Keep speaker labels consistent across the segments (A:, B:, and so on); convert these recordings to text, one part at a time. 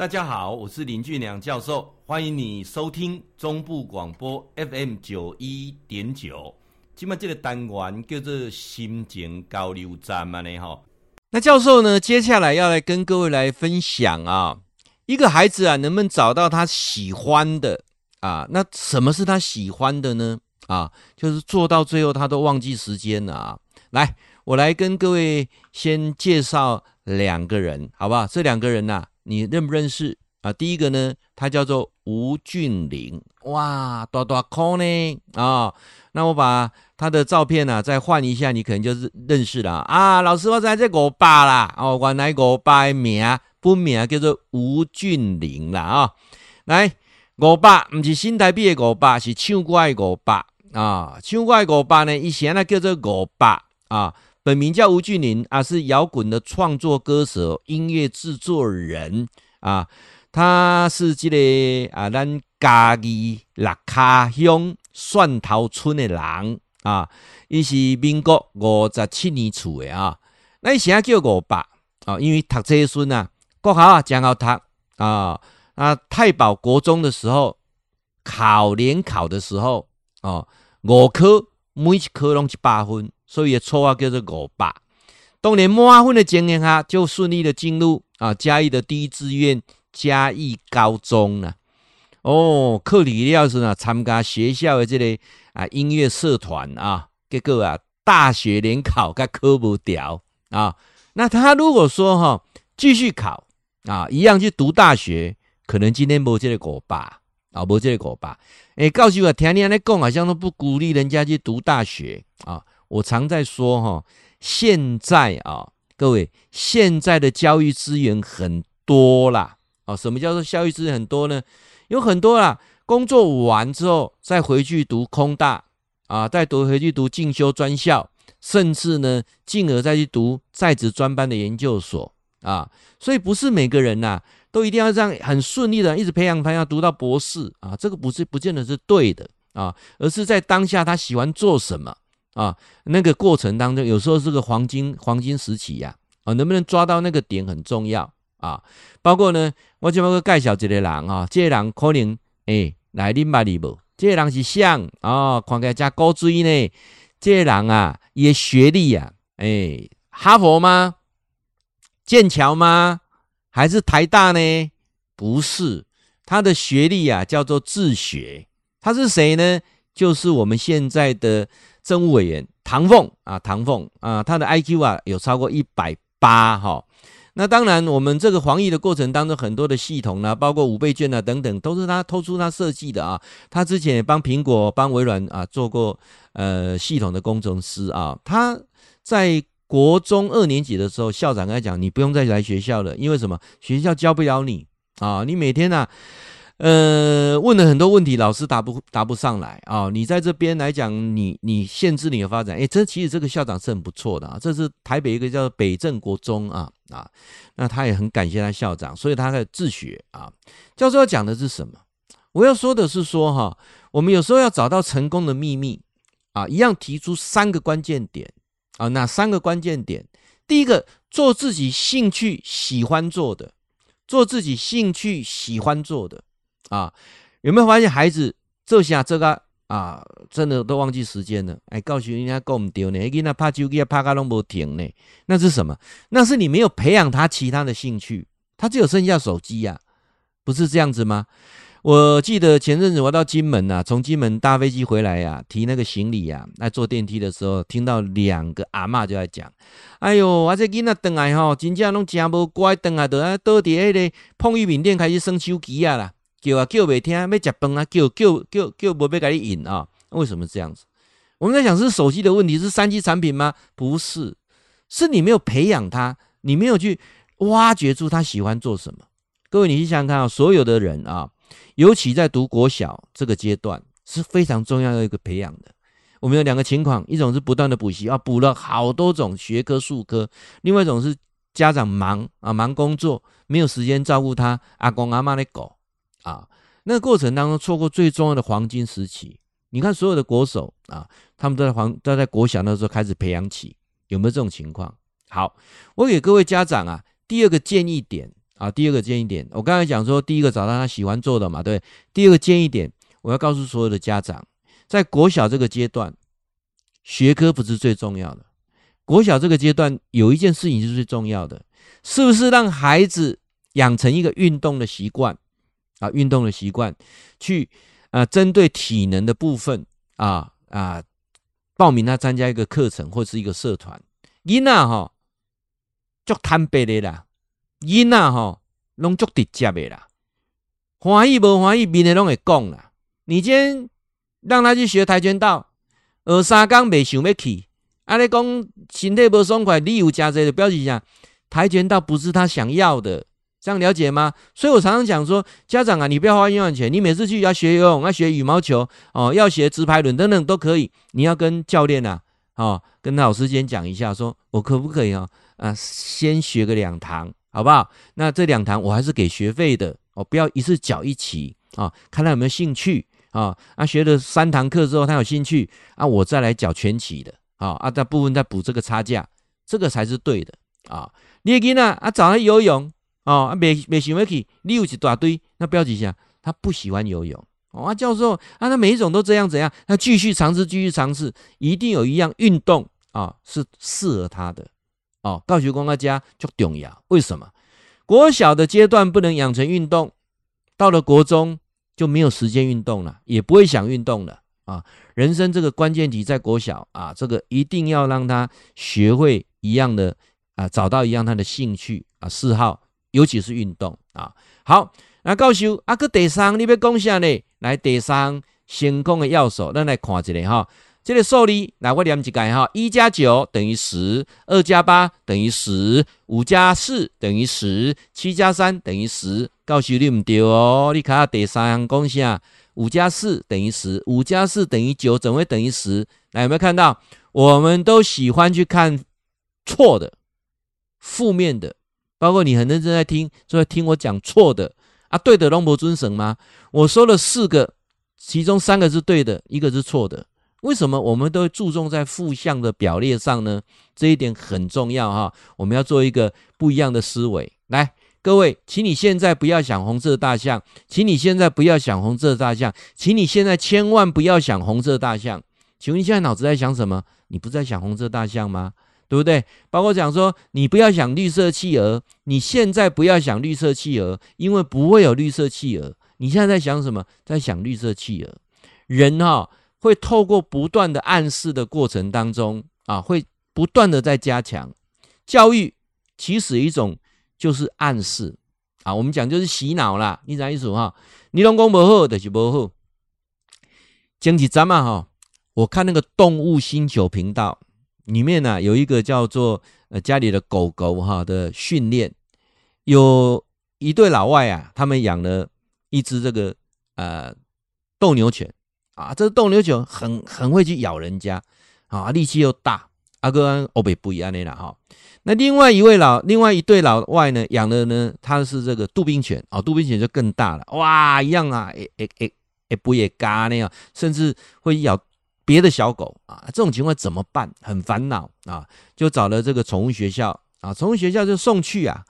A: 大家好，我是林俊良教授，欢迎你收听中部广播 FM 九一点九。今麦这个单元叫做心情交流站嘛呢哈。那教授呢，接下来要来跟各位来分享啊，一个孩子啊，能不能找到他喜欢的啊？那什么是他喜欢的呢？啊，就是做到最后他都忘记时间了啊。来，我来跟各位先介绍两个人，好不好？这两个人呐、你认不认识啊？第一个呢，他叫做吴俊霖，哇，大大颗呢啊！那我把他的照片呢、啊、再换一下，你可能就是认识了啊。老师，我在这五八啦，哦，原来五八的名本名叫做吴俊霖啦啊。来，五八不是新台币的五八，是唱歌的五八啊。唱歌的五八呢，以前呢叫做五八啊。本名叫吴俊霖啊，是摇滚的创作歌手、音乐制作人啊。他是这个啊，咱嘉义六卡乡蒜头村的人啊。伊是民国五十七年出的啊。那以前叫五八啊，因为读这孙啊，国考啊，真好读啊。啊，太保国中的时候，考联考的时候哦，五科每一科拢一百分。所以绰号叫做五八，当年满分的经验下，就顺利的进入啊嘉义的第一志愿嘉义高中了。哦，课里要是呢参加学校的这个啊音乐社团啊，结果啊大学联考他考不掉啊。那他如果说哈继续考啊，一样去读大学，可能今天没这个五八啊，没这个五八。哎，告诉我，听你来讲，好像都不鼓励人家去读大学啊。我常在说哈，现在啊，各位，现在的教育资源很多啦。啊，什么叫做教育资源很多呢？有很多啦，工作完之后再回去读空大啊，再读回去读进修专校，甚至呢，进而再去读在职专班的研究所啊。所以不是每个人呐，都一定要这样很顺利的一直培养他要读到博士啊，这个不是不见得是对的啊，而是在当下他喜欢做什么。啊，那个过程当中，有时候是个黄金黄金时期呀，啊，能不能抓到那个点很重要啊。包括呢，我就要个介绍一个人啊，这个人可能诶来啉捌你无？这个人是像啊，看起来加高追呢。这个人啊，也学历啊，诶，哈佛吗？剑桥吗？还是台大呢？不是，他的学历啊叫做自学。他是谁呢？就是我们现在的。政务委员唐凤啊，唐凤啊，他的 IQ 啊有超过一百八哈。那当然，我们这个防疫的过程当中，很多的系统呢，包括五倍券啊等等，都是他偷出他设计的啊。他之前也帮苹果、帮微软啊做过呃系统的工程师啊。他在国中二年级的时候，校长跟他讲：“你不用再来学校了，因为什么？学校教不了你啊，你每天呢、啊。”呃，问了很多问题，老师答不答不上来啊、你在这边来讲，你你限制你的发展，诶，这其实这个校长是很不错的啊。这是台北一个叫北镇国中啊啊，那他也很感谢他校长，所以他在自学啊。教授要讲的是什么？我要说的是说哈，我们有时候要找到成功的秘密啊，一样提出三个关键点啊。哪三个关键点？第一个，做自己兴趣喜欢做的，做自己兴趣喜欢做的。啊，有没有发现孩子这下这个啊，真的都忘记时间了？哎，告诉人家够唔丢呢？囡仔拍手机啊拍个拢无停呢？那是什么？那是你没有培养他其他的兴趣，他只有剩下手机呀、啊，不是这样子吗？我记得前阵子我到金门呐、啊，从金门搭飞机回来呀、啊，提那个行李呀、啊，来坐电梯的时候，听到两个阿嬷就在讲：“哎呦，我这囡仔等来吼，真正拢真无乖，等来都倒伫迄个碰玉饼店开始耍手机啊啦。”叫啊叫没听，要食饭啊叫叫叫叫不被给你引啊？为什么这样子？我们在想是手机的问题，是三 G 产品吗？不是，是你没有培养他，你没有去挖掘出他喜欢做什么。各位，你去想想看啊，所有的人啊，尤其在读国小这个阶段是非常重要的一个培养的。我们有两个情况，一种是不断的补习啊，补了好多种学科数科；另外一种是家长忙啊，忙工作，没有时间照顾他阿公阿妈的狗。啊，那个过程当中错过最重要的黄金时期。你看所有的国手啊，他们都在黄都在国小那时候开始培养起，有没有这种情况？好，我给各位家长啊，第二个建议点
B: 啊，第二个建议点，我刚才讲说，第一个找到他喜欢做的嘛，对。第二个建议点，我要告诉所有的家长，在国小这个阶段，学科不是最重要的。国小这个阶段有一件事情是最重要的，是不是让孩子养成一个运动的习惯啊？运动的习惯，去啊，针对体能的部分啊啊，报名他参加一个课程或是一个社团。囡仔吼，足坦白的啦，囡仔吼，拢足直接的啦，欢喜无欢喜，面的拢会讲啦。你今天让他去学跆拳道，学三工未想要去，啊，你讲身体不爽快，理由加这个表示啥？跆拳道不是他想要的，这样了解吗？所以我常常讲说，家长啊，你不要花冤枉钱，你每次去要学游泳，要学羽毛球，哦，要学直排轮等等都可以，你要跟教练啊。哦，跟老师先讲一下说，我可不可以啊？啊，先学个两堂，好不好？那这两堂我还是给学费的哦，不要一次缴一起啊，看他有没有兴趣啊。啊，学了三堂课之后，他有兴趣啊，我再来缴全期的啊啊，大部分再补这个差价，这个才是对的啊。你也给呢啊，找他游泳啊，没没想要去，你有一大堆，那标记一下，他不喜欢游泳。哦，啊，教授啊，那每一种都这样怎样？他继续尝试，继续尝试，一定有一样运动啊是适合他的。哦，告学光大家就重要。为什么？国小的阶段不能养成运动，到了国中就没有时间运动了，也不会想运动了啊。人生这个关键题在国小啊，这个一定要让他学会一样的啊，找到一样他的兴趣啊、嗜好，尤其是运动啊。好。那教授，啊，搁第三，你要讲啥呢？来，第三成功的要素，咱来看一下哈。这个数字，来我念一下哈。一加九等于十，二加八等于十，五加四等于十，七加三等于十。教授你唔对哦，你看下第三项讲啥？五加四等于十，五加四等于九，怎么会等于十？来，有没有看到？我们都喜欢去看错的、负面的，包括你很认真在听，就在听我讲错的。啊，对的，龙伯尊神吗？我说了四个，其中三个是对的，一个是错的。为什么我们都注重在负向的表列上呢？这一点很重要哈。我们要做一个不一样的思维。来，各位，请你现在不要想红色大象，请你现在不要想红色大象，请你现在千万不要想红色大象。请问你现在脑子在想什么？你不在想红色大象吗？对不对？包括讲说，你不要想绿色企鹅，你现在不要想绿色企鹅，因为不会有绿色企鹅。你现在在想什么？在想绿色企鹅。人哈、哦、会透过不断的暗示的过程当中啊，会不断的在加强教育。其实一种就是暗示啊，我们讲就是洗脑啦。你啥意思哈？你拢讲不好，就是不好。前几站嘛哈，我看那个动物星球频道。里面呢、有一个叫做呃家里的狗狗哈的训练，有一对老外啊，他们养了一只这个呃斗牛犬啊，这斗牛犬很很会去咬人家啊，力气又大，阿哥欧北不一样的啦哈。那另外一位老另外一对老外呢养的呢，他是这个杜宾犬啊，杜宾犬就更大了，哇一样啊，诶诶诶诶不也嘎那样，甚至会咬。别的小狗啊，这种情况怎么办？很烦恼啊，就找了这个宠物学校啊，宠物学校就送去啊。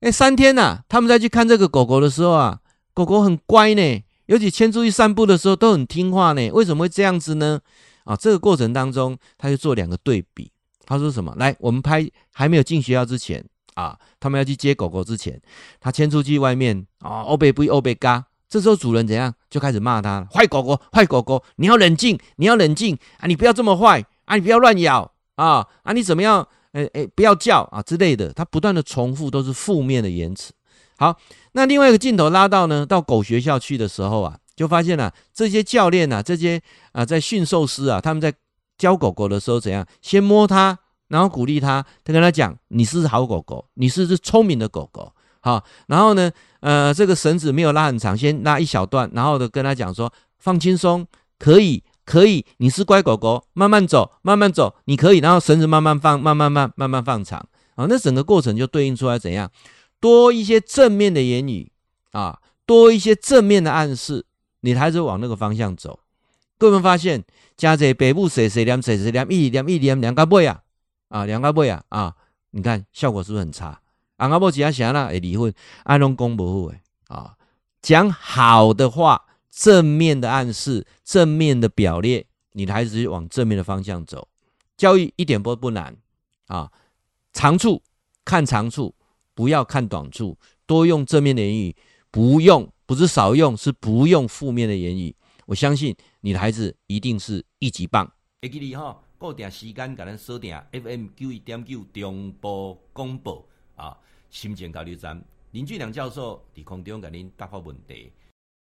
B: 哎，三天呐、他们再去看这个狗狗的时候啊，狗狗很乖呢，尤其牵出去散步的时候都很听话呢。为什么会这样子呢？啊，这个过程当中，他就做两个对比。他说什么？来，我们拍还没有进学校之前啊，他们要去接狗狗之前，他牵出去外面啊，欧贝不欧贝嘎。这时候主人怎样就开始骂他了？坏狗狗，坏狗狗！你要冷静，你要冷静啊！你不要这么坏啊！你不要乱咬啊！啊！你怎么样？诶诶，不要叫啊之类的。他不断的重复都是负面的言辞。好，那另外一个镜头拉到呢，到狗学校去的时候啊，就发现了、这些教练啊，这些啊在驯兽师啊，他们在教狗狗的时候怎样？先摸它，然后鼓励它，他跟他讲：“你是好狗狗，你是只聪明的狗狗。”好，然后呢？呃，这个绳子没有拉很长，先拉一小段，然后的跟他讲说，放轻松，可以，可以，你是乖狗狗，慢慢走，慢慢走，你可以，然后绳子慢慢放，慢慢慢，慢慢放长，啊，那整个过程就对应出来怎样？多一些正面的言语啊，多一些正面的暗示，你还是往那个方向走。各位发现，家在北部谁谁念谁谁念一念一念两个背啊，啊两个背啊啊，你看效果是不是很差？阿阿伯只要想那会离婚，安拢讲不好诶啊，讲好的话，正面的暗示，正面的表列，你的孩子就往正面的方向走。教育一点都不难啊，长处看长处，不要看短处，多用正面的言语，不用不是少用，是不用负面的言语。我相信你的孩子一定是一级棒。
A: 会记你哈，固定时间给咱锁定 FM 九一点九中波广播啊，心情交流站林俊良教授伫空中给您答复问题。